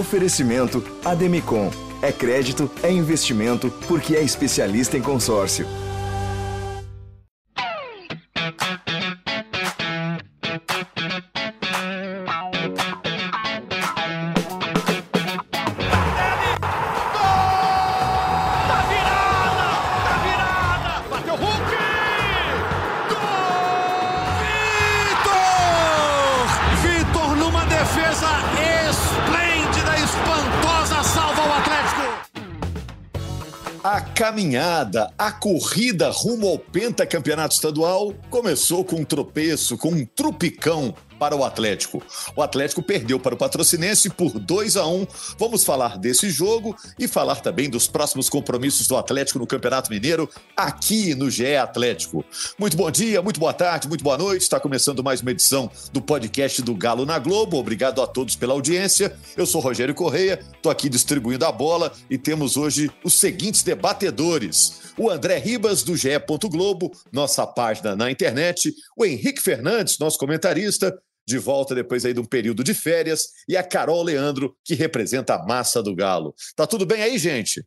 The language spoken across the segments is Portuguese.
Oferecimento Ademicon. É crédito, é investimento, porque é especialista em consórcio. Caminhada, a corrida rumo ao pentacampeonato estadual começou com um tropeço, com um trupicão para o Atlético. O Atlético perdeu para o Patrocinense por 2 a 1. Vamos falar desse jogo e falar também dos próximos compromissos do Atlético no Campeonato Mineiro aqui no GE Atlético. Muito bom dia, muito boa tarde, muito boa noite. Está começando mais uma edição do podcast do Galo na Globo. Obrigado a todos pela audiência. Eu sou Rogério Correia, estou aqui distribuindo a bola e temos hoje os seguintes debatedores: o André Ribas do GE. Globo, nossa página na internet, o Henrique Fernandes, nosso comentarista, de volta depois aí de um período de férias, e a Carol Leandro, que representa a massa do Galo. Tá tudo bem aí, gente?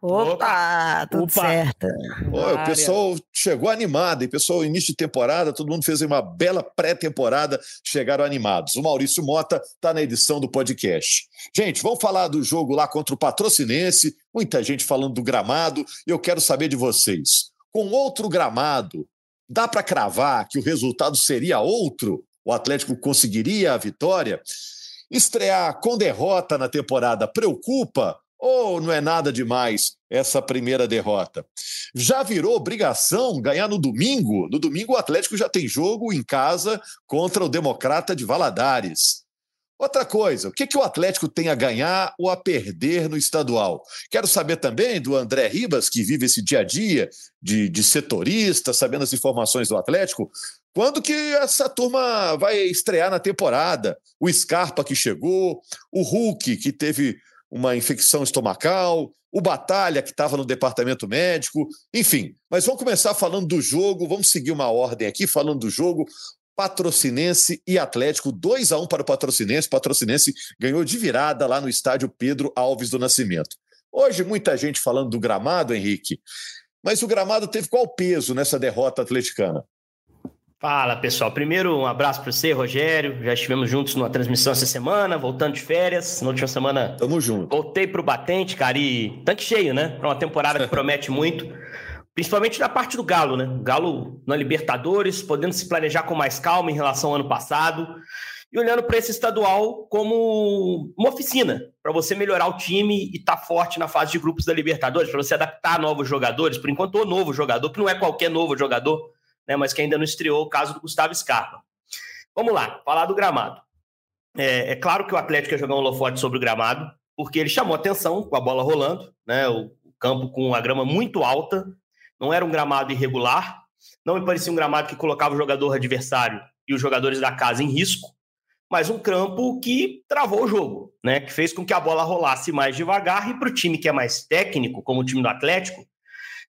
Opa, tudo Opa. certo. Ó, o pessoal chegou animado, e pessoal, início de temporada, todo mundo fez uma bela pré-temporada, chegaram animados. O Maurício Mota está na edição do podcast. Gente, vamos falar do jogo lá contra o Patrocinense, muita gente falando do gramado, e eu quero saber de vocês. Com outro gramado, dá para cravar que o resultado seria outro? O Atlético conseguiria a vitória? Estrear com derrota na temporada preocupa ou não é nada demais essa primeira derrota? Já virou obrigação ganhar no domingo? No domingo o Atlético já tem jogo em casa contra o Democrata de Valadares. Outra coisa, o que, que o Atlético tem a ganhar ou a perder no estadual? Quero saber também do André Ribas, que vive esse dia a dia de, de setorista, sabendo as informações do Atlético. Quando que essa turma vai estrear na temporada? O Scarpa que chegou, o Hulk que teve uma infecção estomacal, o Batalha que estava no departamento médico, enfim. Mas vamos começar falando do jogo, vamos seguir uma ordem aqui falando do jogo. Patrocinense e Atlético, 2 a 1 para o Patrocinense. Patrocinense ganhou de virada lá no estádio Pedro Alves do Nascimento. Hoje, muita gente falando do gramado, Henrique, mas o gramado teve qual peso nessa derrota atleticana? Fala pessoal, primeiro um abraço para você, Rogério. Já estivemos juntos numa transmissão essa semana, voltando de férias. Na última semana Tamo junto. voltei para o batente, cara, e tanque cheio, né? Para uma temporada que promete muito, principalmente na parte do Galo, né? O Galo na Libertadores, podendo se planejar com mais calma em relação ao ano passado e olhando para esse estadual como uma oficina para você melhorar o time e estar forte na fase de grupos da Libertadores, para você adaptar novos jogadores. Por enquanto, o novo jogador, que não é qualquer novo jogador, né, mas que ainda não estreou o caso do Gustavo Scarpa. Vamos lá, falar do gramado. É, é claro que o Atlético ia jogar um holofote sobre o gramado, porque ele chamou atenção com a bola rolando, né, o campo com a grama muito alta, não era um gramado irregular, não me parecia um gramado que colocava o jogador adversário e os jogadores da casa em risco, mas um campo que travou o jogo, né, que fez com que a bola rolasse mais devagar e para o time que é mais técnico, como o time do Atlético,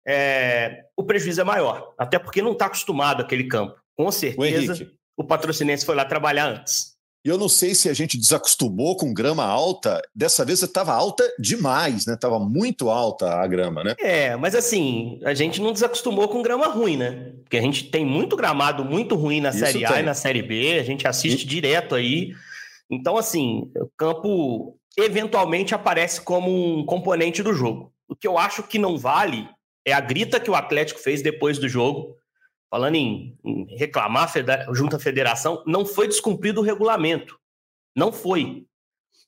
é, o prejuízo é maior, até porque não está acostumado àquele campo. Com O certeza, Henrique. o patrocinense foi lá trabalhar antes. E eu não sei se a gente desacostumou com grama alta. Dessa vez estava alta demais, né? Estava muito alta a grama, né? É, mas assim, a gente não desacostumou com grama ruim, né? Porque a gente tem muito gramado muito ruim na Isso Série A tem. e na Série B, a gente assiste direto aí. Então, assim, o campo eventualmente aparece como um componente do jogo. O que eu acho que não vale é a grita que o Atlético fez depois do jogo, falando em, em reclamar federa- junto à federação, não foi descumprido o regulamento. Não foi.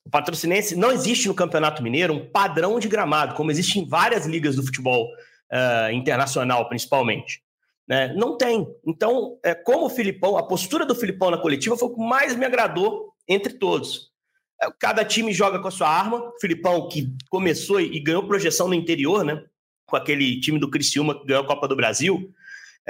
O patrocinense não existe no Campeonato Mineiro um padrão de gramado, como existe em várias ligas do futebol ah, internacional, principalmente. né? Não tem. Então, é, como o Filipão, a postura do Filipão na coletiva foi o que mais me agradou entre todos. É, Cada time joga com a sua arma. O Filipão, que começou e e ganhou projeção no interior, né? Com aquele time do Criciúma que ganhou a Copa do Brasil.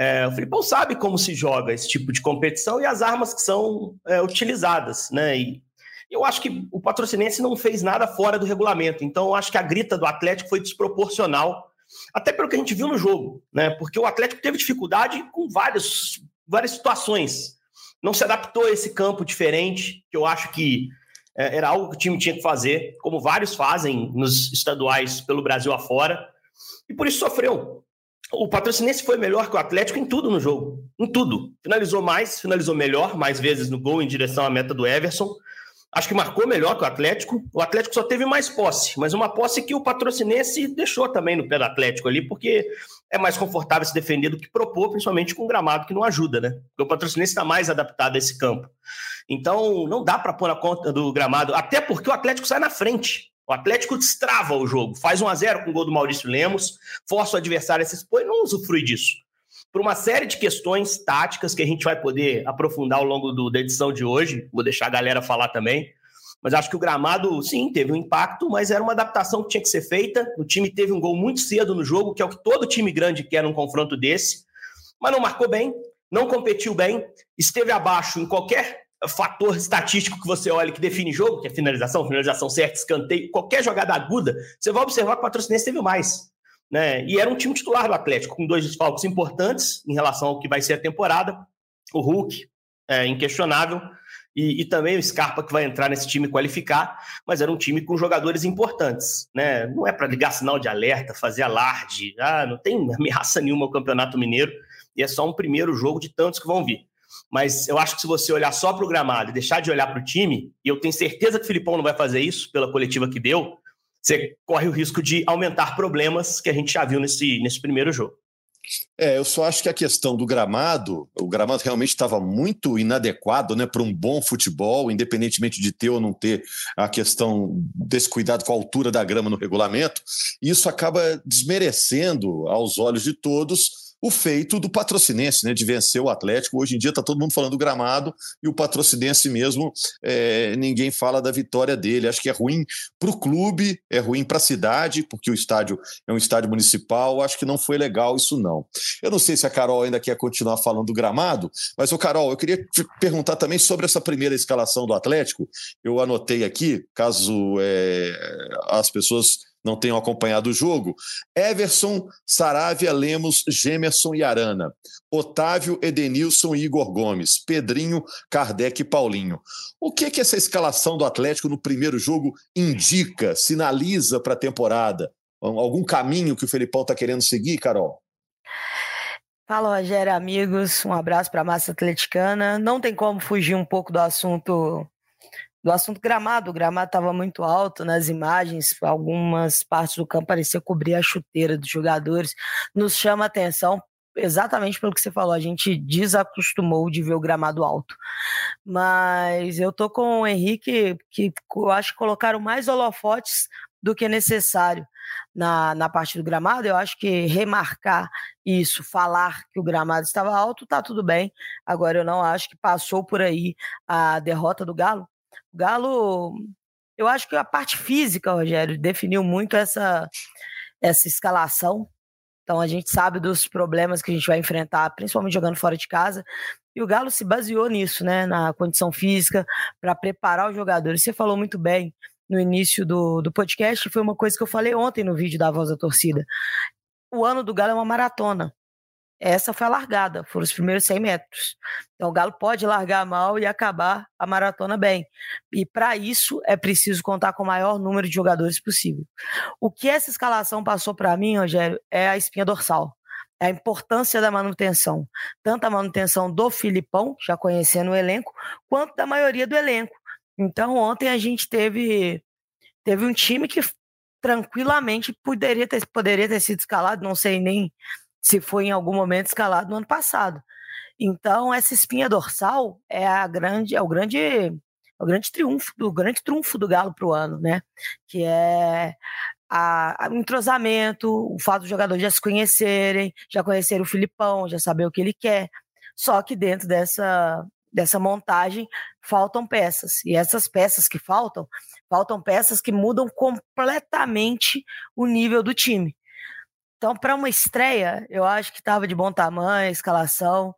É, o Filipão sabe como se joga esse tipo de competição e as armas que são é, utilizadas, né? E eu acho que o patrocinense não fez nada fora do regulamento. Então, eu acho que a grita do Atlético foi desproporcional, até pelo que a gente viu no jogo, né? Porque o Atlético teve dificuldade com vários, várias situações. Não se adaptou a esse campo diferente, que eu acho que é, era algo que o time tinha que fazer, como vários fazem nos estaduais pelo Brasil afora, e por isso sofreu. O Patrocinense foi melhor que o Atlético em tudo no jogo, em tudo. Finalizou mais, finalizou melhor, mais vezes no gol em direção à meta do Everson. Acho que marcou melhor que o Atlético. O Atlético só teve mais posse, mas uma posse que o Patrocinense deixou também no pé do Atlético ali, porque é mais confortável se defender do que propor, principalmente com um gramado que não ajuda, né? Porque o Patrocinense está mais adaptado a esse campo. Então, não dá para pôr na conta do gramado, até porque o Atlético sai na frente. O Atlético destrava o jogo, faz 1 a 0 com o gol do Maurício Lemos, força o adversário a se expor e não usufrui disso. Por uma série de questões táticas que a gente vai poder aprofundar ao longo do, da edição de hoje, vou deixar a galera falar também. Mas acho que o gramado, sim, teve um impacto, mas era uma adaptação que tinha que ser feita. O time teve um gol muito cedo no jogo, que é o que todo time grande quer num confronto desse. Mas não marcou bem, não competiu bem, esteve abaixo em qualquer fator estatístico que você olha que define jogo, que é finalização, finalização certa, escanteio, qualquer jogada aguda, você vai observar que o Patrocinense teve mais. Né? E era um time titular do Atlético, com dois desfalques importantes em relação ao que vai ser a temporada. O Hulk, é inquestionável, e, e, também o Scarpa que vai entrar nesse time qualificar, mas era um time com jogadores importantes, né? Não é para ligar sinal de alerta, fazer alarde, ah, não tem ameaça nenhuma o Campeonato Mineiro, e é só um primeiro jogo de tantos que vão vir. Mas eu acho que se você olhar só para o gramado e deixar de olhar para o time, e eu tenho certeza que o Filipão não vai fazer isso pela coletiva que deu, você corre o risco de aumentar problemas que a gente já viu nesse, nesse primeiro jogo. É, eu só acho que a questão do gramado, o gramado realmente estava muito inadequado né, para um bom futebol, independentemente de ter ou não ter a questão desse cuidado com a altura da grama no regulamento. Isso acaba desmerecendo aos olhos de todos o feito do patrocinense, né, de vencer o Atlético. Hoje em dia está todo mundo falando do gramado e o patrocinense mesmo, é, ninguém fala da vitória dele. Acho que é ruim para o clube, é ruim para a cidade, porque o estádio é um estádio municipal. Acho que não foi legal isso, não. Eu não sei se a Carol ainda quer continuar falando do gramado, mas, ô Carol, eu queria te perguntar também sobre essa primeira escalação do Atlético. Eu anotei aqui, caso é, as pessoas não tenham acompanhado o jogo. Everson, Saravia, Lemos, Gemerson e Arana. Otávio, Edenilson e Igor Gomes. Pedrinho, Kardec e Paulinho. O que, que essa escalação do Atlético no primeiro jogo indica, sinaliza para a temporada? Algum caminho que o Felipão está querendo seguir, Carol? Fala, Rogério, amigos. Um abraço para a massa atleticana. Não tem como fugir um pouco do assunto do assunto gramado. O gramado estava muito alto nas imagens, algumas partes do campo parecia cobrir a chuteira dos jogadores. Nos chama atenção exatamente pelo que você falou, a gente desacostumou de ver o gramado alto. Mas eu tô com o Henrique, que eu acho que colocaram mais holofotes do que necessário na, na parte do gramado. Eu acho que remarcar isso, falar que o gramado estava alto, tá tudo bem. Agora, eu não acho que passou por aí a derrota do Galo. O Galo, eu acho que a parte física, Rogério, definiu muito essa, essa escalação. Então a gente sabe dos problemas que a gente vai enfrentar, principalmente jogando fora de casa. E o Galo se baseou nisso, né? Na condição física, para preparar os jogadores. Você falou muito bem no início do, do podcast, foi uma coisa que eu falei ontem no vídeo da Voz da Torcida. O ano do Galo é uma maratona essa foi a largada, foram os primeiros 100 metros. Então o Galo pode largar mal e acabar a maratona bem. E para isso é preciso contar com o maior número de jogadores possível. O que essa escalação passou para mim, Rogério, é a espinha dorsal. É a importância da manutenção, tanto a manutenção do Filipão, já conhecendo o elenco, quanto da maioria do elenco. Então, ontem a gente teve, teve um time que tranquilamente poderia ter, poderia ter sido escalado, não sei nem se foi em algum momento escalado no ano passado. Então, essa espinha dorsal é a grande, é o grande, é o grande triunfo, do grande triunfo do Galo para o ano, né? Que é a, o entrosamento, o fato dos jogadores já se conhecerem, já conhecer o Filipão, já saber o que ele quer. Só que dentro dessa, dessa montagem faltam peças. E essas peças que faltam, faltam peças que mudam completamente o nível do time. Então, para uma estreia, eu acho que estava de bom tamanho, escalação,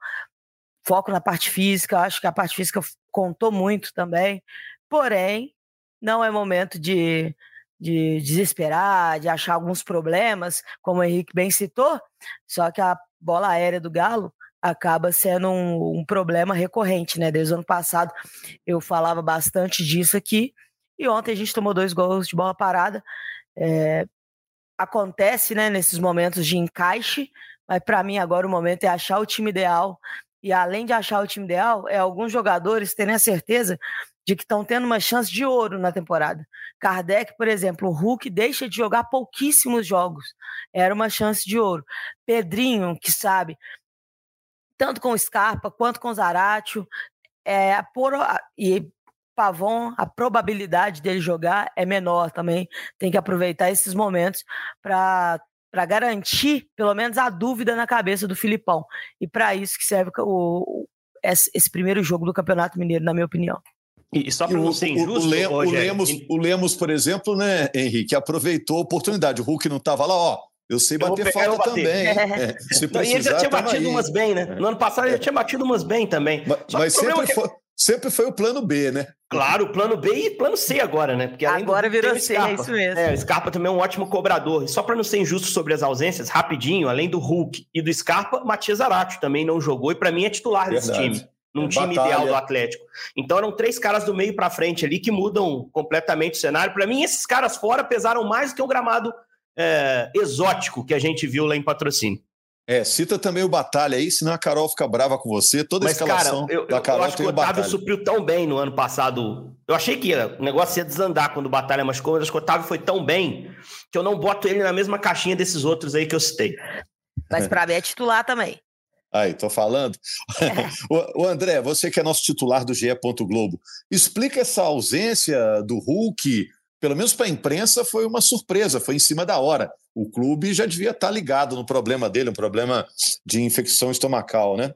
foco na parte física, acho que a parte física contou muito também. Porém, não é momento de, de desesperar, de achar alguns problemas, como o Henrique bem citou, só que a bola aérea do Galo acaba sendo um, um, problema recorrente, né? Desde o ano passado eu falava bastante disso aqui e ontem a gente tomou dois gols de bola parada. É, acontece, né, nesses momentos de encaixe, mas para mim agora o momento é achar o time ideal e além de achar o time ideal, é alguns jogadores terem a certeza de que estão tendo uma chance de ouro na temporada. Kardec, por exemplo, o Hulk deixa de jogar pouquíssimos jogos. Era uma chance de ouro. Pedrinho, que sabe, tanto com o Scarpa quanto com o Zaratio, é, por, e Pavon, a probabilidade dele jogar é menor também. Tem que aproveitar esses momentos para para garantir pelo menos a dúvida na cabeça do Filipão. E para isso que serve o, esse primeiro jogo do Campeonato Mineiro, na minha opinião. E só para não ser injusto, o, o, o, Lemos, o Lemos, por exemplo, né, Henrique, aproveitou a oportunidade. O Hulk não estava lá, ó. Eu sei bater eu falta bater. também. É, se precisar, e ele já tinha batido aí. umas bem, né? No ano passado ele já tinha batido umas bem também. Mas, mas sempre, é foi, sempre foi o plano B, né? Claro, o plano B e plano C agora, né? Porque agora virou C, é isso mesmo. É, o Scarpa também é um ótimo cobrador. Só para não ser injusto sobre as ausências, rapidinho, além do Hulk e do Scarpa, Matias Zarate também não jogou e para mim é titular Verdade. desse time num time Batalha. ideal do Atlético. Então eram três caras do meio para frente ali que mudam completamente o cenário. Para mim, esses caras fora pesaram mais do que o gramado é, exótico que a gente viu lá em patrocínio. É, cita também o Batalha aí, senão a Carol fica brava com você. Toda a Mas, escalação cara, eu, da Carol eu acho que o Otávio supriu tão bem no ano passado. Eu achei que o negócio ia desandar quando o Batalha machucou, mas acho que o Otávio foi tão bem que eu não boto ele na mesma caixinha desses outros aí que eu citei. Mas para mim é titular também. Aí, tô falando. o, André, você que é nosso titular do GE. Globo, explica essa ausência do Hulk, pelo menos para a imprensa, foi uma surpresa, foi em cima da hora. O clube já devia estar tá ligado no problema dele, um problema de infecção estomacal, né?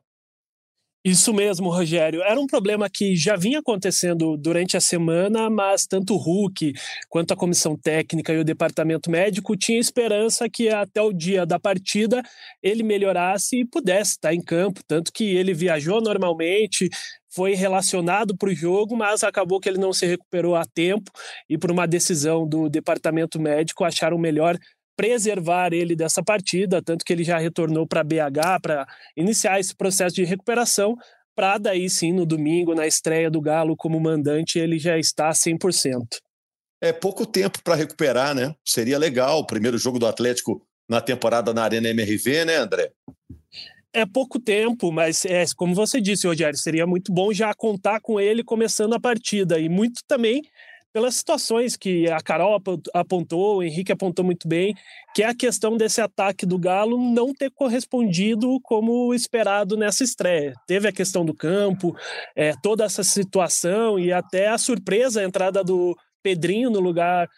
Isso mesmo, Rogério. Era um problema que já vinha acontecendo durante a semana, mas tanto o Hulk quanto a comissão técnica e o departamento médico tinham esperança que até o dia da partida ele melhorasse e pudesse estar em campo. Tanto que ele viajou normalmente, foi relacionado para o jogo, mas acabou que ele não se recuperou a tempo e por uma decisão do departamento médico acharam melhor preservar ele dessa partida, tanto que ele já retornou para BH para iniciar esse processo de recuperação, para daí sim, no domingo, na estreia do Galo como mandante, ele já está 100%. É pouco tempo para recuperar, né? Seria legal o primeiro jogo do Atlético na temporada na Arena MRV, né, André? É pouco tempo, mas é como você disse, Rogério, seria muito bom já contar com ele começando a partida e muito também pelas situações que a Carol apontou, o Henrique apontou muito bem, que é a questão desse ataque do Galo não ter correspondido como esperado nessa estreia. Teve a questão do campo, é, toda essa situação e até a surpresa a entrada do, Pedrinho no lugar,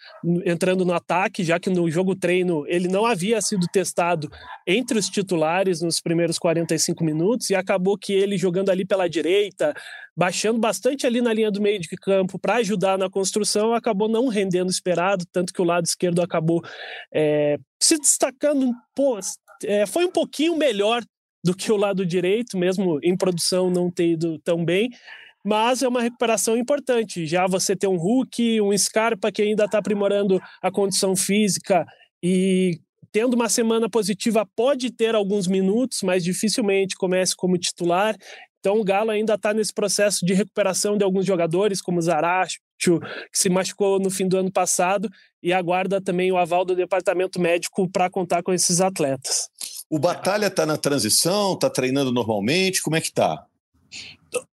entrando no ataque, já que no jogo treino ele não havia sido testado entre os titulares nos primeiros 45 minutos e acabou que ele jogando ali pela direita, baixando bastante ali na linha do meio de campo para ajudar na construção, acabou não rendendo esperado, tanto que o lado esquerdo acabou é, se destacando pouco, é, foi um pouquinho melhor do que o lado direito, mesmo em produção não ter ido tão bem mas é uma recuperação importante. Já você ter um Hulk, um Scarpa que ainda está aprimorando a condição física e tendo uma semana positiva pode ter alguns minutos, mas dificilmente comece como titular. Então o Galo ainda está nesse processo de recuperação de alguns jogadores, como o Zaracho, que se machucou no fim do ano passado, e aguarda também o aval do departamento médico para contar com esses atletas. O Batalha está na transição, está treinando normalmente, como é que está?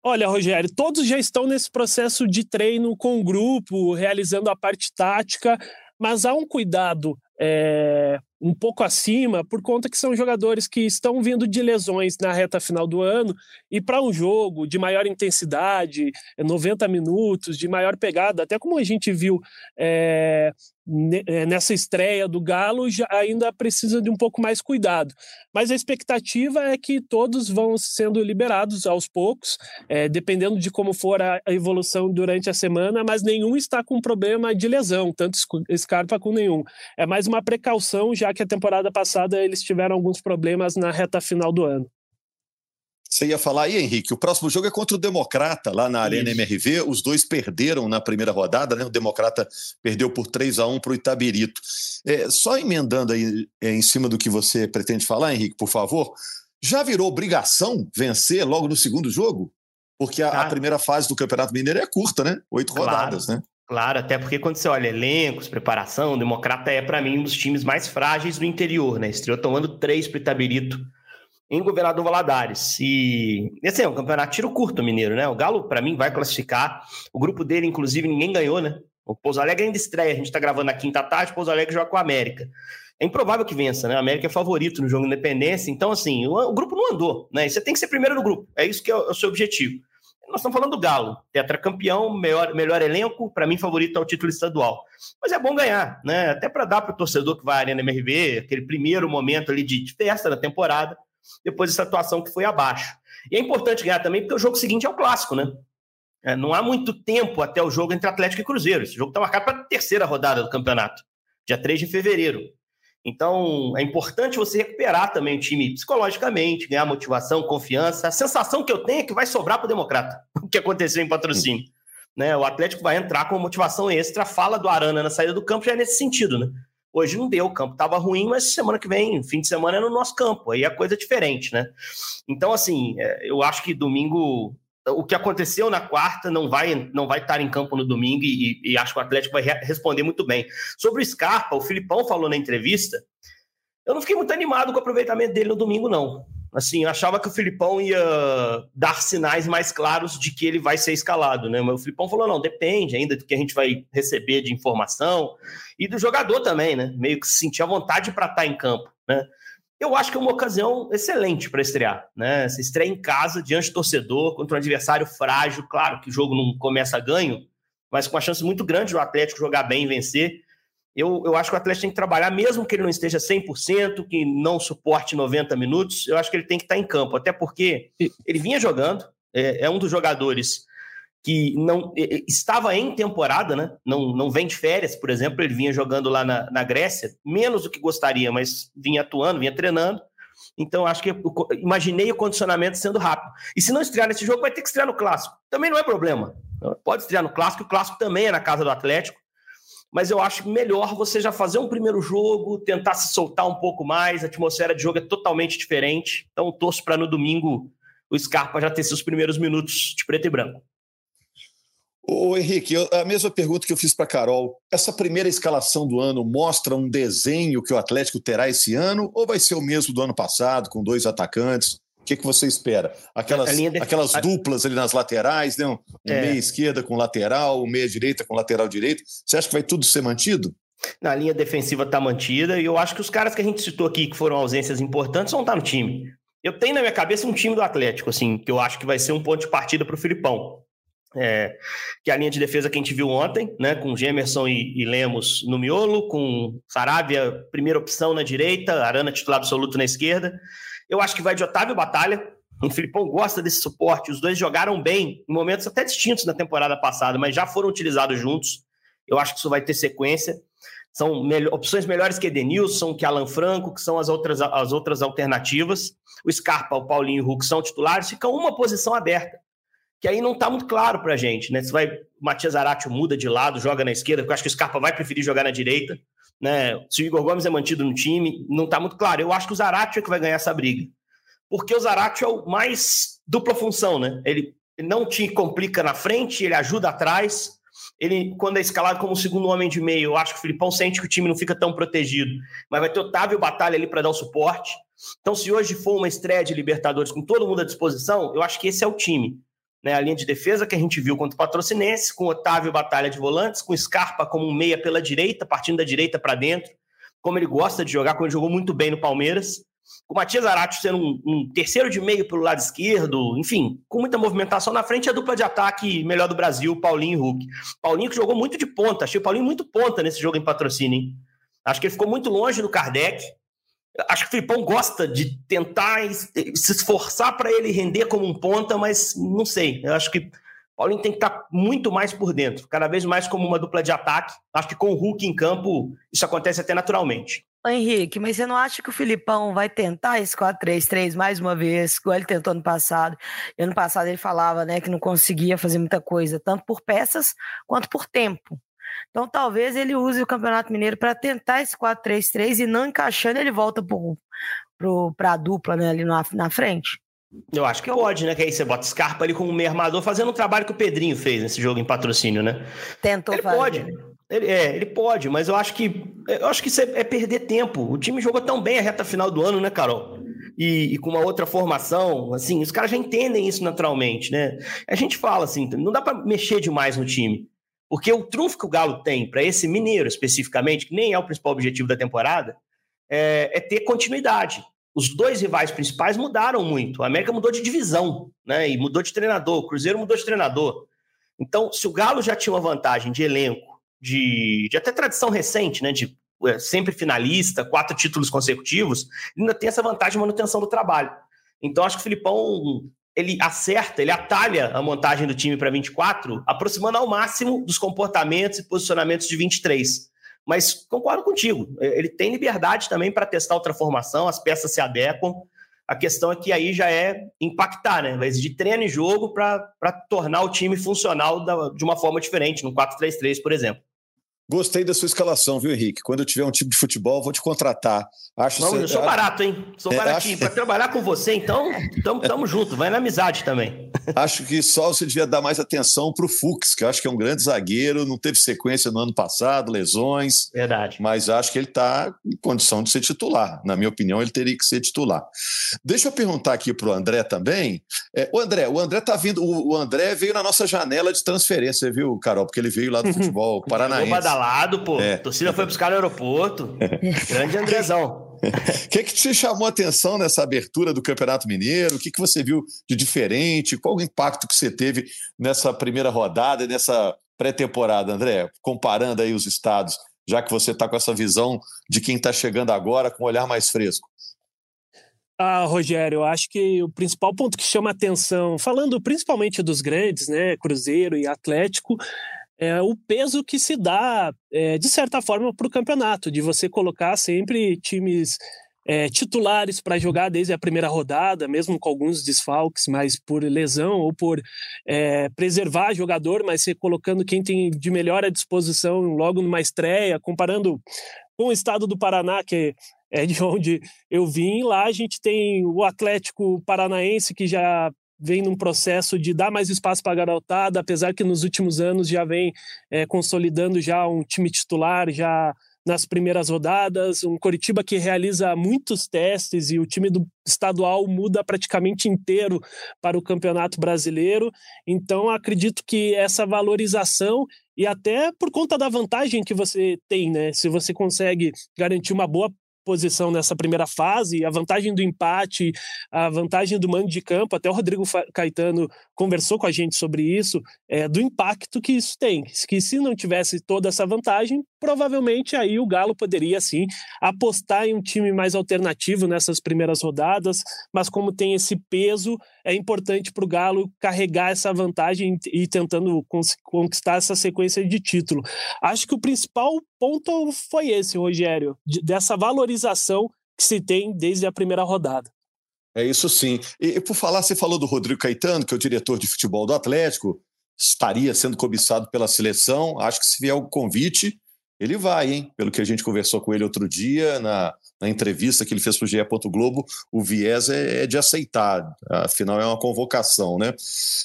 Olha, Rogério, todos já estão nesse processo de treino com o grupo, realizando a parte tática, mas há um cuidado é, um pouco acima, por conta que são jogadores que estão vindo de lesões na reta final do ano, e para um jogo de maior intensidade, 90 minutos, de maior pegada, até como a gente viu é, nessa estreia do Galo já ainda precisa de um pouco mais cuidado. Mas a expectativa é que todos vão sendo liberados aos poucos, é, dependendo de como for a evolução durante a semana, mas nenhum está com problema de lesão, tanto Scarpa com nenhum. É mais uma precaução, já que a temporada passada eles tiveram alguns problemas na reta final do ano. Você ia falar aí, Henrique, o próximo jogo é contra o Democrata, lá na Arena Isso. MRV. Os dois perderam na primeira rodada, né? O Democrata perdeu por 3 a 1 para o Itabirito. É, só emendando aí é, em cima do que você pretende falar, Henrique, por favor. Já virou obrigação vencer logo no segundo jogo? Porque a, a primeira fase do Campeonato Mineiro é curta, né? Oito claro. rodadas, né? Claro, até porque quando você olha elencos, preparação, o Democrata é, para mim, um dos times mais frágeis do interior, né? Estreou tomando três para Itabirito em Governador Valadares. E, esse é um campeonato tiro curto, mineiro, né? O Galo, para mim, vai classificar. O grupo dele, inclusive, ninguém ganhou, né? O Pouso Alegre ainda estreia. A gente está gravando na quinta tarde, o Pouso Alegre joga com a América. É improvável que vença, né? A América é favorito no jogo Independência. Então, assim, o, o grupo não andou, né? E você tem que ser primeiro no grupo. É isso que é o, é o seu objetivo. Nós estamos falando do Galo, tetracampeão, melhor, melhor elenco, para mim favorito ao título estadual. Mas é bom ganhar, né? Até para dar para o torcedor que vai à Arena MRV aquele primeiro momento ali de festa da temporada, depois dessa atuação que foi abaixo. E é importante ganhar também porque o jogo seguinte é o clássico, né? É, não há muito tempo até o jogo entre Atlético e Cruzeiro. Esse jogo está marcado para a terceira rodada do campeonato, dia 3 de fevereiro. Então, é importante você recuperar também o time psicologicamente, ganhar motivação, confiança. A sensação que eu tenho é que vai sobrar para o Democrata, o que aconteceu em patrocínio. Né? O Atlético vai entrar com motivação extra. Fala do Arana na saída do campo já é nesse sentido. Né? Hoje não deu, o campo estava ruim, mas semana que vem, fim de semana, é no nosso campo. Aí a coisa é diferente. Né? Então, assim, é, eu acho que domingo o que aconteceu na quarta não vai não vai estar em campo no domingo e, e acho que o Atlético vai responder muito bem. Sobre o Scarpa, o Filipão falou na entrevista, eu não fiquei muito animado com o aproveitamento dele no domingo, não. Assim, eu achava que o Filipão ia dar sinais mais claros de que ele vai ser escalado, né? Mas o Filipão falou, não, depende ainda do que a gente vai receber de informação e do jogador também, né? Meio que sentir a vontade para estar em campo, né? eu acho que é uma ocasião excelente para estrear, né? Você estreia em casa, diante do torcedor, contra um adversário frágil. Claro que o jogo não começa a ganho, mas com a chance muito grande do Atlético jogar bem e vencer. Eu, eu acho que o Atlético tem que trabalhar, mesmo que ele não esteja 100%, que não suporte 90 minutos, eu acho que ele tem que estar em campo, até porque ele vinha jogando, é, é um dos jogadores que não estava em temporada, né? Não, não vem de férias, por exemplo, ele vinha jogando lá na, na Grécia, menos do que gostaria, mas vinha atuando, vinha treinando. Então, acho que imaginei o condicionamento sendo rápido. E se não estrear nesse jogo, vai ter que estrear no clássico. Também não é problema. Pode estrear no clássico, o clássico também é na casa do Atlético. Mas eu acho melhor você já fazer um primeiro jogo, tentar se soltar um pouco mais. A atmosfera de jogo é totalmente diferente. Então, torço para no domingo o Scarpa já ter seus primeiros minutos de preto e branco. Ô Henrique, eu, a mesma pergunta que eu fiz para Carol. Essa primeira escalação do ano mostra um desenho que o Atlético terá esse ano ou vai ser o mesmo do ano passado, com dois atacantes? O que, que você espera? Aquelas, de... aquelas duplas ali nas laterais, né? um é. meia esquerda com lateral, um meia direita com lateral direito. Você acha que vai tudo ser mantido? Na linha defensiva está mantida e eu acho que os caras que a gente citou aqui que foram ausências importantes vão estar tá no time. Eu tenho na minha cabeça um time do Atlético, assim, que eu acho que vai ser um ponto de partida para o Filipão. É, que é a linha de defesa que a gente viu ontem, né, com Gemerson e, e Lemos no miolo, com Saravia, primeira opção na direita, Arana titular absoluto na esquerda. Eu acho que vai de Otávio Batalha. O Filipão gosta desse suporte. Os dois jogaram bem em momentos até distintos na temporada passada, mas já foram utilizados juntos. Eu acho que isso vai ter sequência. São opções melhores que Edenilson, que Alan Franco, que são as outras, as outras alternativas. O Scarpa, o Paulinho e o Hulk são titulares. Fica uma posição aberta que aí não está muito claro para a gente, né? Se vai, o Matias Aratio muda de lado, joga na esquerda, porque eu acho que o Scarpa vai preferir jogar na direita, né? Se o Igor Gomes é mantido no time, não está muito claro. Eu acho que o Zaratio é que vai ganhar essa briga, porque o Zaratio é o mais dupla função, né? Ele não te complica na frente, ele ajuda atrás. Ele, quando é escalado como segundo homem de meio, eu acho que o Filipão sente que o time não fica tão protegido, mas vai ter Otávio Batalha ali para dar o suporte. Então, se hoje for uma estreia de Libertadores com todo mundo à disposição, eu acho que esse é o time né, a linha de defesa que a gente viu contra o Patrocinense, com Otávio Batalha de volantes, com Scarpa como um meia pela direita, partindo da direita para dentro, como ele gosta de jogar, como ele jogou muito bem no Palmeiras, com o Matias Arati sendo um, um, terceiro de meio pelo lado esquerdo, enfim, com muita movimentação na frente, a dupla de ataque melhor do Brasil, Paulinho e Hulk. Paulinho que jogou muito de ponta, achei o Paulinho muito ponta nesse jogo em patrocínio, hein? Acho que ele ficou muito longe do Kardec, Acho que o Filipão gosta de tentar se esforçar para ele render como um ponta, mas não sei. Eu acho que o Paulinho tem que estar tá muito mais por dentro, cada vez mais como uma dupla de ataque. Acho que com o Hulk em campo, isso acontece até naturalmente. Henrique, mas você não acha que o Filipão vai tentar esse 4-3-3 mais uma vez, igual ele tentou ano passado? E ano passado ele falava né, que não conseguia fazer muita coisa, tanto por peças quanto por tempo. Então talvez ele use o Campeonato Mineiro para tentar esse 4-3-3 e não encaixando, ele volta para a dupla né, ali na, na frente? Eu acho que pode, né? Que aí você bota Scarpa ali como meio armador, fazendo o trabalho que o Pedrinho fez nesse jogo em patrocínio, né? Tentou ele fazer. pode. Ele, é, ele pode, mas eu acho que eu acho que isso é, é, perder tempo. O time jogou tão bem a reta final do ano, né, Carol? E, e, com uma outra formação, assim, os caras já entendem isso naturalmente, né? A gente fala assim, não dá para mexer demais no time. Porque o trunfo que o Galo tem para esse Mineiro especificamente, que nem é o principal objetivo da temporada, é, é ter continuidade os dois rivais principais mudaram muito. A América mudou de divisão, né? E mudou de treinador. O Cruzeiro mudou de treinador. Então, se o Galo já tinha uma vantagem de elenco, de, de até tradição recente, né? De é, sempre finalista, quatro títulos consecutivos, ainda tem essa vantagem de manutenção do trabalho. Então, acho que o Filipão ele acerta, ele atalha a montagem do time para 24, aproximando ao máximo dos comportamentos e posicionamentos de 23. Mas concordo contigo, é, ele tem liberdade também para testar outra formação, as peças se adequam. A questão é que aí já é impactar, né? Vai exigir treino e jogo para tornar o time funcional da, de uma forma diferente, no 4-3-3, por exemplo. Gostei da sua escalação, viu, Henrique? Quando eu tiver um tipo de futebol, vou te contratar. Acho Não, eu sou barato, hein? Sou é, baratinho. Acho... Para trabalhar com você, então, tamo, tamo junto. Vai na amizade também. Acho que só você devia dar mais atenção para o Fux, que eu acho que é um grande zagueiro, não teve sequência no ano passado, lesões. Verdade. Mas acho que ele está em condição de ser titular. Na minha opinião, ele teria que ser titular. Deixa eu perguntar aqui para o André também. É, o André, o André tá vindo. O, o André veio na nossa janela de transferência, viu, Carol? Porque ele veio lá do futebol paranaense badalado, pô. É. A torcida foi buscar no aeroporto. Grande Andrezão. O que, que te chamou a atenção nessa abertura do Campeonato Mineiro? O que, que você viu de diferente? Qual o impacto que você teve nessa primeira rodada, nessa pré-temporada, André? Comparando aí os estados, já que você está com essa visão de quem está chegando agora com um olhar mais fresco. Ah, Rogério, eu acho que o principal ponto que chama atenção, falando principalmente dos grandes, né, Cruzeiro e Atlético, é, o peso que se dá, é, de certa forma, para o campeonato, de você colocar sempre times é, titulares para jogar desde a primeira rodada, mesmo com alguns desfalques, mas por lesão ou por é, preservar jogador, mas você colocando quem tem de melhor à disposição logo numa estreia, comparando com o estado do Paraná, que é de onde eu vim, lá a gente tem o Atlético Paranaense, que já vem num processo de dar mais espaço para a garotada, apesar que nos últimos anos já vem é, consolidando já um time titular, já nas primeiras rodadas, um Coritiba que realiza muitos testes e o time do estadual muda praticamente inteiro para o Campeonato Brasileiro. Então, acredito que essa valorização e até por conta da vantagem que você tem, né? Se você consegue garantir uma boa posição nessa primeira fase, a vantagem do empate, a vantagem do mando de campo, até o Rodrigo Caetano conversou com a gente sobre isso, é, do impacto que isso tem. Que se não tivesse toda essa vantagem, provavelmente aí o Galo poderia sim apostar em um time mais alternativo nessas primeiras rodadas, mas como tem esse peso, é importante para o Galo carregar essa vantagem e ir tentando conquistar essa sequência de título. Acho que o principal ponto foi esse, Rogério, dessa valorização que se tem desde a primeira rodada. É isso sim. E, por falar, você falou do Rodrigo Caetano, que é o diretor de futebol do Atlético, estaria sendo cobiçado pela seleção. Acho que se vier o convite, ele vai, hein? Pelo que a gente conversou com ele outro dia, na, na entrevista que ele fez para o GE. Globo, o viés é, é, de aceitar, afinal é uma convocação, né?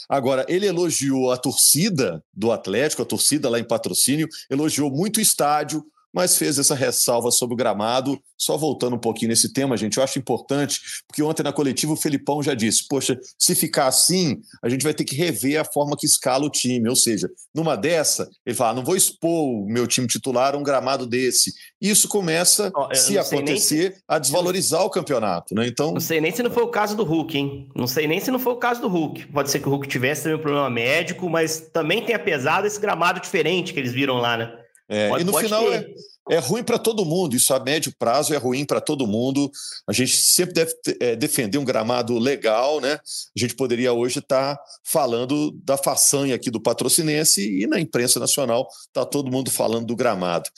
Agora, ele elogiou a torcida do Atlético, a torcida lá em patrocínio, elogiou muito o estádio, mas fez essa ressalva sobre o gramado. Só voltando um pouquinho nesse tema, gente, eu acho importante, porque ontem na coletiva o Felipão já disse: poxa, se ficar assim, a gente vai ter que rever a forma que escala o time. Ou seja, numa dessa, ele fala: não vou expor o meu time titular a um gramado desse. Isso começa, oh, se acontecer, se... a desvalorizar o campeonato. Né? Então, não sei nem se não foi o caso do Hulk, hein? Não sei nem se não foi o caso do Hulk. Pode ser que o Hulk tivesse também um problema médico, mas também tem apesado esse gramado diferente que eles viram lá, né? É, pode, e no final é, é, ruim para todo mundo, isso a médio prazo é ruim para todo mundo. A gente sempre deve é, defender um gramado legal, né? A gente poderia hoje estar tá falando da façanha aqui do patrocinense e na imprensa nacional está todo mundo falando do gramado.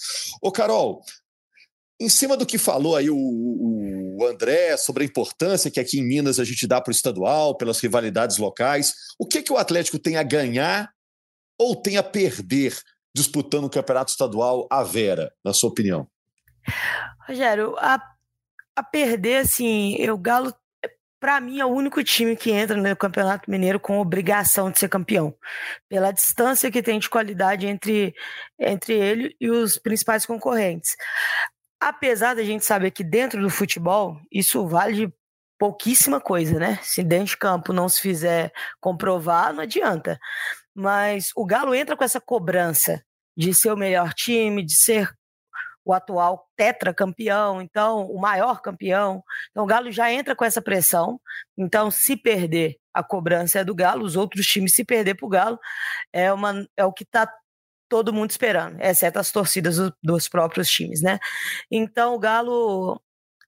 Ô, Carol, em cima do que falou aí o, o, André sobre a importância que aqui em Minas a gente dá para o estadual, pelas rivalidades locais, o que, que o Atlético tem a ganhar ou tem a perder disputando o campeonato estadual à Vera, na sua opinião? Rogério, a, a perder, assim, o Galo para mim, é o único time que entra no Campeonato Mineiro com obrigação de ser campeão, pela distância que tem de qualidade entre, entre ele e os principais concorrentes. Apesar da gente saber que dentro do futebol, isso vale de pouquíssima coisa, né? Se dentro de campo não se fizer comprovar, não adianta. Mas o Galo entra com essa cobrança de ser o melhor time, de ser o atual tetracampeão, então o maior campeão. Então o Galo já entra com essa pressão. Então, se perder, a cobrança é do Galo, os outros times, se perder para o Galo, é, uma, é o que está todo mundo esperando, exceto as torcidas do, dos próprios times, né? Então o Galo.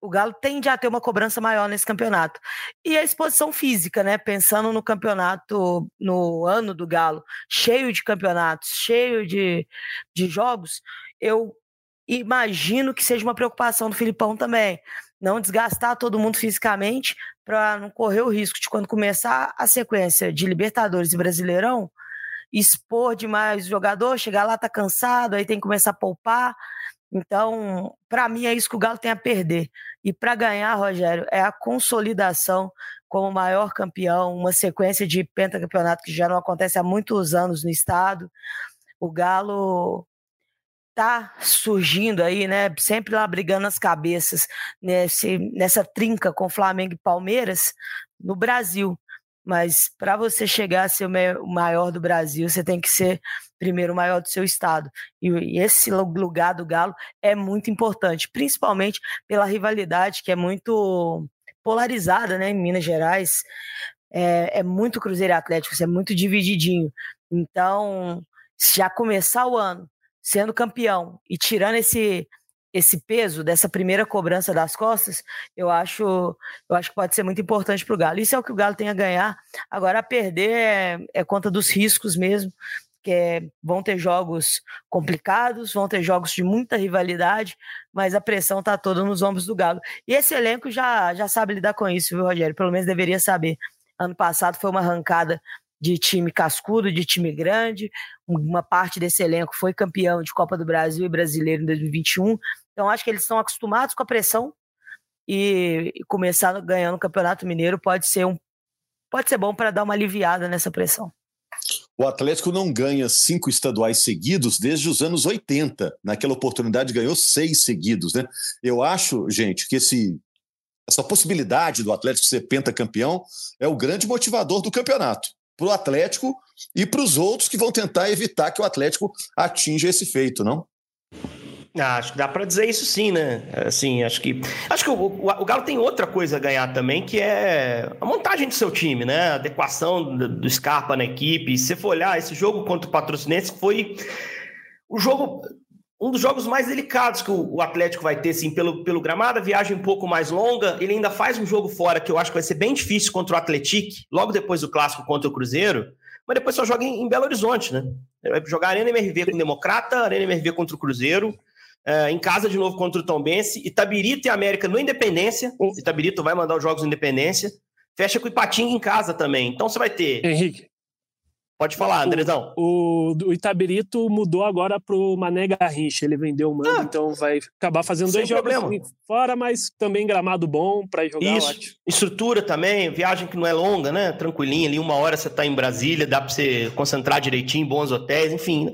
O Galo tende a ter uma cobrança maior nesse campeonato. E a exposição física, né? Pensando no campeonato, no ano do Galo, cheio de campeonatos, cheio de, de jogos, eu imagino que seja uma preocupação do Filipão também. Não desgastar todo mundo fisicamente para não correr o risco de quando começar a sequência de Libertadores e Brasileirão, expor demais o jogador, chegar lá tá cansado, aí tem que começar a poupar. Então, para mim é isso que o Galo tem a perder. E para ganhar, Rogério, é a consolidação como maior campeão, uma sequência de pentacampeonato que já não acontece há muitos anos no estado. O Galo tá surgindo aí, né? Sempre lá brigando as cabeças nesse, nessa trinca com Flamengo e Palmeiras no Brasil. Mas para você chegar a ser o maior do Brasil, você tem que ser primeiro o maior do seu estado. E esse lugar do Galo é muito importante, principalmente pela rivalidade que é muito polarizada, né? Em Minas Gerais é, é muito Cruzeiro Atlético, é muito divididinho. Então, já começar o ano sendo campeão e tirando esse esse peso dessa primeira cobrança das costas, eu acho, eu acho que pode ser muito importante para o Galo. Isso é o que o Galo tem a ganhar. Agora, a perder é, é conta dos riscos mesmo, que é, vão ter jogos complicados, vão ter jogos de muita rivalidade, mas a pressão está toda nos ombros do Galo. E esse elenco já, já sabe lidar com isso, viu, Rogério? Pelo menos deveria saber. Ano passado foi uma arrancada de time cascudo, de time grande. Uma parte desse elenco foi campeão de Copa do Brasil e Brasileiro em 2021. Então acho que eles estão acostumados com a pressão e, começar ganhando o Campeonato Mineiro pode ser um pode ser bom para dar uma aliviada nessa pressão. O Atlético não ganha cinco estaduais seguidos desde os anos 80. Naquela oportunidade ganhou seis seguidos, né? Eu acho, gente, que esse essa possibilidade do Atlético ser pentacampeão é o grande motivador do campeonato para o Atlético e para os outros que vão tentar evitar que o Atlético atinja esse feito, não? Ah, acho que dá para dizer isso sim, né? Assim, acho que acho que o, o, o, Galo tem outra coisa a ganhar também, que é a montagem do seu time, né? A adequação do, do Scarpa na equipe. Se você for olhar, esse jogo contra o Patrocinense foi o jogo um dos jogos mais delicados que o, Atlético vai ter, assim, pelo, pelo gramado, a viagem um pouco mais longa. Ele ainda faz um jogo fora que eu acho que vai ser bem difícil contra o Atlético, logo depois do clássico contra o Cruzeiro, mas depois só joga em, Belo Horizonte, né? Vai jogar Arena MRV com o Democrata, Arena MRV contra o Cruzeiro, é, em casa de novo contra o Tombense, Itabirito e América no Independência. Itabirito vai mandar os jogos no Independência. Fecha com o Ipatinga em casa também. Então você vai ter. Henrique, Pode falar, Andrezão. O, o, o Itabirito mudou agora pro Mané Garrincha. Ele vendeu o mando, ah, então vai acabar fazendo dois jogos fora, mas também gramado bom para jogar. Isso. Ótimo. Estrutura também, viagem que não é longa, né? Tranquilinha, ali uma hora você tá em Brasília, dá para você concentrar direitinho, bons hotéis, enfim.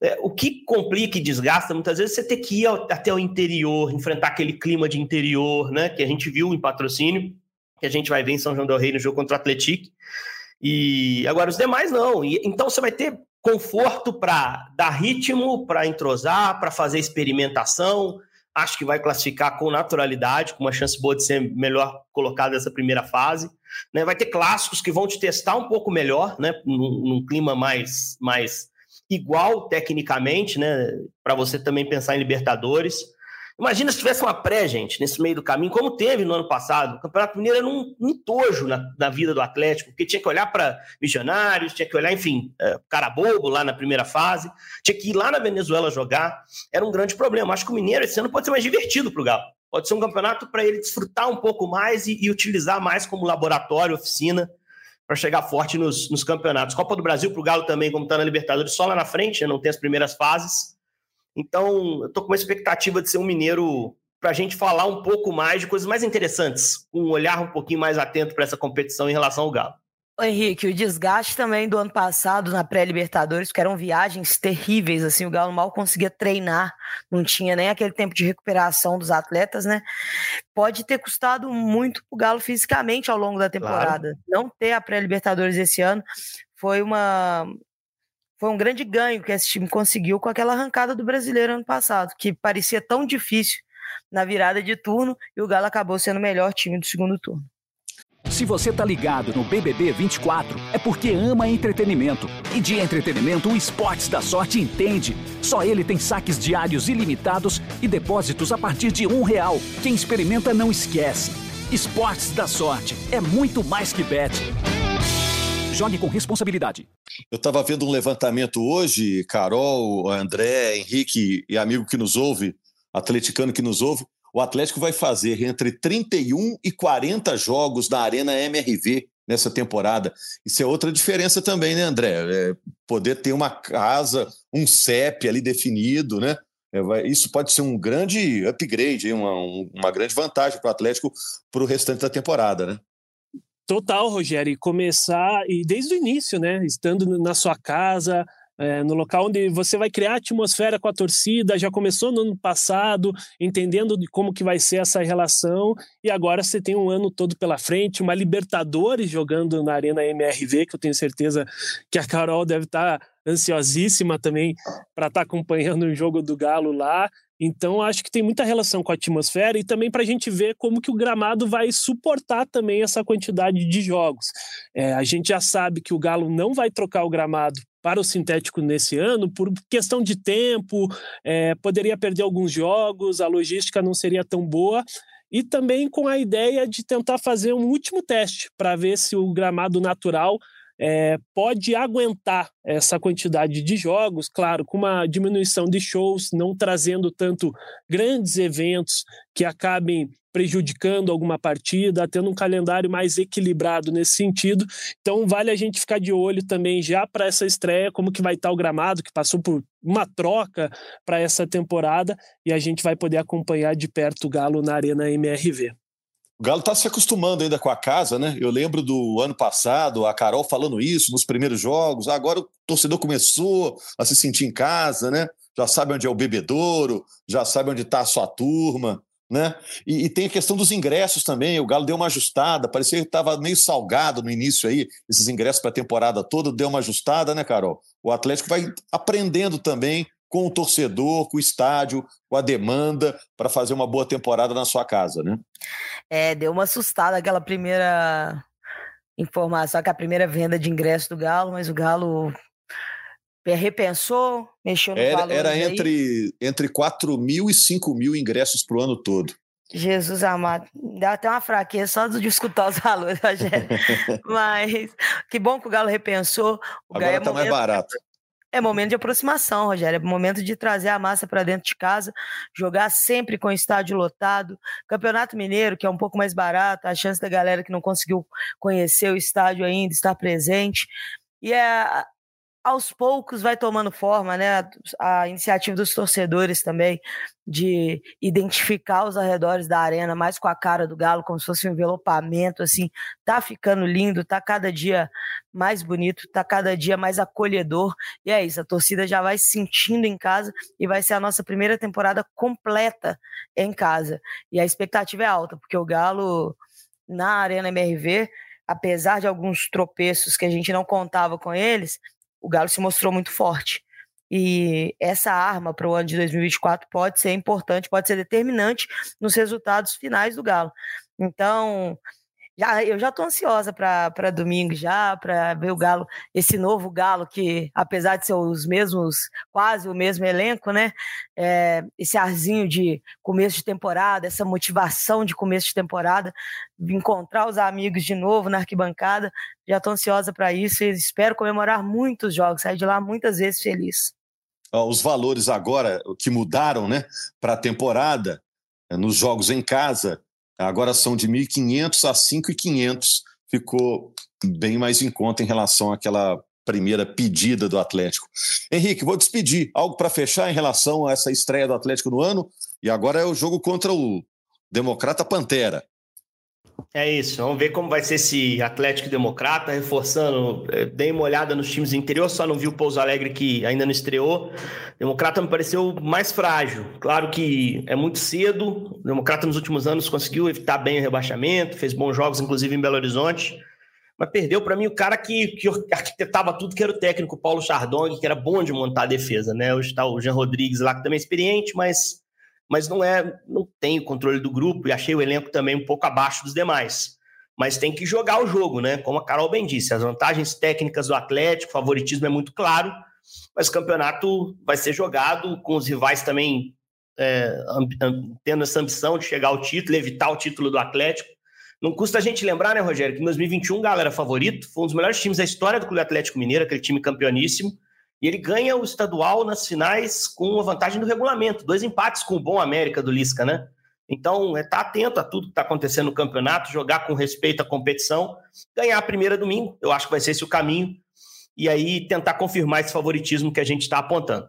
É, o que complica e desgasta muitas vezes você ter que ir ao, até o interior, enfrentar aquele clima de interior, né? Que a gente viu em patrocínio, que a gente vai ver em São João del Rei no jogo contra o Atlético. E agora os demais não. E, então você vai ter conforto para dar ritmo, para entrosar, para fazer experimentação. Acho que vai classificar com naturalidade, com uma chance boa de ser melhor colocado nessa primeira fase. Né? Vai ter clássicos que vão te testar um pouco melhor, né? num, num clima mais, mais igual tecnicamente, né? para você também pensar em Libertadores. Imagina se tivesse uma pré, gente, nesse meio do caminho, como teve no ano passado. O Campeonato Mineiro era um, um tojo na, na, vida do Atlético, porque tinha que olhar para missionários, tinha que olhar, enfim, é, cara bobo lá na primeira fase, tinha que ir lá na Venezuela jogar. Era um grande problema. Acho que o Mineiro esse ano pode ser mais divertido para o Galo. Pode ser um campeonato para ele desfrutar um pouco mais e, e utilizar mais como laboratório, oficina, para chegar forte nos, nos, campeonatos. Copa do Brasil para o Galo também, como está na Libertadores, só lá na frente, né? não tem as primeiras fases. Então, eu estou com uma expectativa de ser um mineiro para a gente falar um pouco mais de coisas mais interessantes, um olhar um pouquinho mais atento para essa competição em relação ao Galo. Henrique, o desgaste também do ano passado na pré-Libertadores, que eram viagens terríveis, assim, o Galo mal conseguia treinar, não tinha nem aquele tempo de recuperação dos atletas, né? Pode ter custado muito o Galo fisicamente ao longo da temporada. Claro. Não ter a pré-Libertadores esse ano foi uma foi um grande ganho que esse time conseguiu com aquela arrancada do brasileiro ano passado, que parecia tão difícil na virada de turno e o Galo acabou sendo o melhor time do segundo turno. Se você tá ligado no BBB 24, é porque ama entretenimento. E de entretenimento, o Esportes da Sorte entende. Só ele tem saques diários ilimitados e depósitos a partir de um real. Quem experimenta não esquece. Esportes da Sorte é muito mais que bet. Jogue com responsabilidade. Eu estava vendo um levantamento hoje, Carol, André, Henrique e amigo que nos ouve, atleticano que nos ouve, o Atlético vai fazer entre 31 e 40 jogos na Arena MRV nessa temporada. Isso é outra diferença também, né, André? É poder ter uma casa, um CEP ali definido, né? É, isso pode ser um grande upgrade, uma, uma grande vantagem para o Atlético para o restante da temporada, né? Total, Rogério, começar, e desde o início, né? Estando na sua casa, é, no local onde você vai criar atmosfera com a torcida, já começou no ano passado, entendendo de como que vai ser essa relação, e agora você tem um ano todo pela frente, uma Libertadores jogando na Arena MRV, que eu tenho certeza que a Carol deve estar tá ansiosíssima também para estar tá acompanhando o jogo do Galo lá. Então, acho que tem muita relação com a atmosfera e também para a gente ver como que o gramado vai suportar também essa quantidade de jogos. É, a gente já sabe que o Galo não vai trocar o gramado para o sintético nesse ano, por questão de tempo, é, poderia perder alguns jogos, a logística não seria tão boa, e também com a ideia de tentar fazer um último teste para ver se o gramado natural é, pode aguentar essa quantidade de jogos, claro, com uma diminuição de shows, não trazendo tanto grandes eventos que acabem prejudicando alguma partida, tendo um calendário mais equilibrado nesse sentido. Então vale a gente ficar de olho também já para essa estreia, como que vai estar o gramado, que passou por uma troca para essa temporada, e a gente vai poder acompanhar de perto o Galo na Arena MRV. O Galo está se acostumando ainda com a casa, né? Eu lembro do ano passado, a Carol falando isso nos primeiros jogos. Agora o torcedor começou a se sentir em casa, né? Já sabe onde é o bebedouro, já sabe onde está a sua turma, né? E, e, tem a questão dos ingressos também. O Galo deu uma ajustada, parecia que estava meio salgado no início aí, esses ingressos para a temporada toda, deu uma ajustada, né, Carol? O Atlético vai aprendendo também com o torcedor, com o estádio, com a demanda para fazer uma boa temporada na sua casa, né? É, deu uma assustada aquela primeira informação, que a primeira venda de ingresso do Galo, mas o Galo repensou, mexeu no Era, era entre, entre 4 mil e 5 mil ingressos para o ano todo. Jesus amado, dá até uma fraqueza só de escutar os valores, Rogério. Mas que bom que o Galo repensou. O Agora está é mais barato. É momento de aproximação, Rogério. É momento de trazer a massa para dentro de casa, jogar sempre com o estádio lotado. Campeonato Mineiro, que é um pouco mais barato, a chance da galera que não conseguiu conhecer o estádio ainda estar presente. E é aos poucos vai tomando forma, né? A, iniciativa dos torcedores também de identificar os arredores da arena mais com a cara do Galo, como se fosse um envelopamento, assim, tá ficando lindo, tá cada dia mais bonito, tá cada dia mais acolhedor. E é isso, a torcida já vai se sentindo em casa e vai ser a nossa primeira temporada completa em casa. E a expectativa é alta, porque o Galo na Arena MRV apesar de alguns tropeços que a gente não contava com eles, o Galo se mostrou muito forte. E essa arma para o ano de 2024 pode ser importante, pode ser determinante nos resultados finais do Galo. Então, já, eu já estou ansiosa para domingo já, para ver o Galo, esse novo Galo que, apesar de ser os mesmos, quase o mesmo elenco, né? É, esse arzinho de começo de temporada, essa motivação de começo de temporada, encontrar os amigos de novo na arquibancada, já estou ansiosa para isso e espero comemorar muitos jogos, sair de lá muitas vezes feliz. Os valores agora que mudaram, né, para a temporada, nos jogos em casa, Agora são de 1.500 a 5.500, ficou bem mais em conta em relação àquela primeira pedida do Atlético. Henrique, vou despedir. Algo para fechar em relação a essa estreia do Atlético no ano? E agora é o jogo contra o Democrata Pantera. É isso, vamos ver como vai ser esse Atlético Democrata, reforçando, é, dei uma olhada nos times do interior, só não vi o Pouso Alegre que ainda não estreou. Democrata me pareceu mais frágil. Claro que é muito cedo, o Democrata nos últimos anos conseguiu evitar bem o rebaixamento, fez bons jogos, inclusive em Belo Horizonte, mas perdeu para mim o cara que, que arquitetava tudo, que era o técnico Paulo Chardong, que era bom de montar a defesa, né? Hoje está o Jean Rodrigues lá, que também é experiente, mas mas não é, não tem o controle do grupo e achei o elenco também um pouco abaixo dos demais. Mas tem que jogar o jogo, né? Como a Carol bem disse, as vantagens técnicas do Atlético, favoritismo é muito claro, mas o campeonato vai ser jogado com os rivais também é, tendo essa ambição de chegar ao título, evitar o título do Atlético. Não custa a gente lembrar, né, Rogério, que em 2021 o Galo era favorito, foi um dos melhores times da história do Clube Atlético Mineiro, aquele time campeoníssimo. E ele ganha o estadual nas finais com a vantagem do regulamento. Dois empates com o bom América do Lisca, né? Então, é estar tá atento a tudo que está acontecendo no campeonato, jogar com respeito à competição, ganhar a primeira domingo. Eu acho que vai ser esse o caminho. E aí tentar confirmar esse favoritismo que a gente está apontando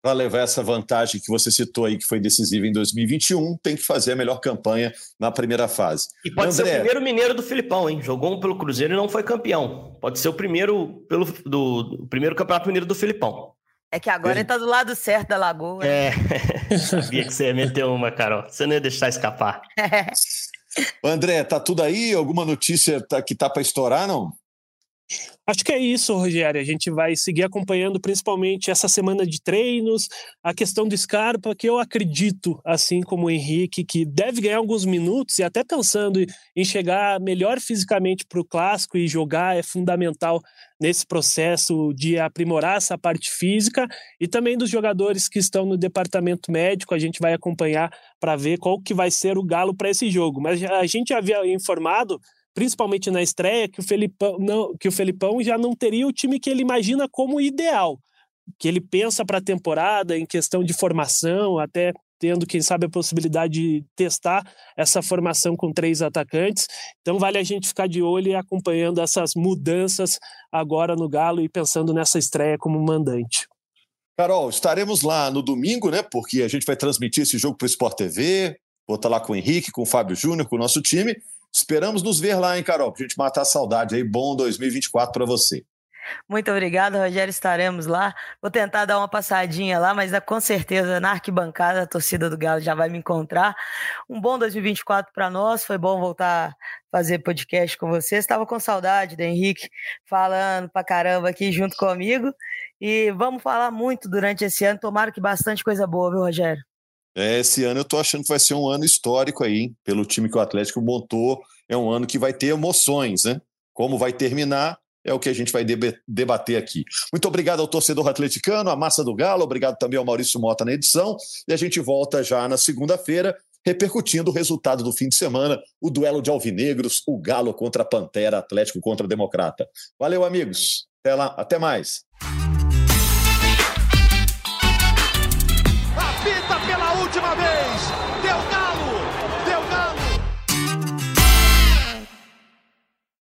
para levar essa vantagem que você citou aí, que foi decisiva em 2021, tem que fazer a melhor campanha na primeira fase. E pode André... ser o primeiro mineiro do Filipão, hein? Jogou um pelo Cruzeiro e não foi campeão. Pode ser o primeiro pelo do, do primeiro campeonato mineiro do Filipão. É que agora é. ele tá do lado certo da lagoa. É. Sabia que você ia meter uma, Carol. Você não ia deixar escapar. André, tá tudo aí? Alguma notícia tá, que tá para estourar, não? Acho que é isso, Rogério. A gente vai seguir acompanhando principalmente essa semana de treinos, a questão do Scarpa, que eu acredito, assim como o Henrique, que deve ganhar alguns minutos e até pensando em chegar melhor fisicamente para o clássico e jogar é fundamental nesse processo de aprimorar essa parte física e também dos jogadores que estão no departamento médico. A gente vai acompanhar para ver qual que vai ser o galo para esse jogo. Mas a gente havia informado principalmente na estreia, que o Felipão, não, que o Felipão já não teria o time que ele imagina como ideal, que ele pensa para a temporada em questão de formação, até tendo, quem sabe, a possibilidade de testar essa formação com três atacantes. Então, vale a gente ficar de olho e acompanhando essas mudanças agora no Galo e pensando nessa estreia como mandante. Carol, estaremos lá no domingo, né? Porque a gente vai transmitir esse jogo para o Sport TV. Vou estar lá com o Henrique, com o Fábio Júnior, com o nosso time. Esperamos nos ver lá, hein, Carol? Pra gente matar a saudade aí. Bom 2024 para você. Muito obrigada, Rogério. Estaremos lá. Vou tentar dar uma passadinha lá, mas com certeza na arquibancada a torcida do Galo já vai me encontrar. Um bom 2024 para nós. Foi bom voltar a fazer podcast com você. Estava com saudade do Henrique falando pra caramba aqui junto comigo. E vamos falar muito durante esse ano. Tomara que bastante coisa boa, viu, Rogério? É, esse ano eu estou achando que vai ser um ano histórico aí, hein? pelo time que o Atlético montou. É um ano que vai ter emoções, né? Como vai terminar é o que a gente vai debater aqui. Muito obrigado ao torcedor atleticano, à massa do Galo, obrigado também ao Maurício Mota na edição. E a gente volta já na segunda-feira, repercutindo o resultado do fim de semana, o duelo de alvinegros, o Galo contra a Pantera, Atlético contra a Democrata. Valeu, amigos. Até lá, até mais. Última vez.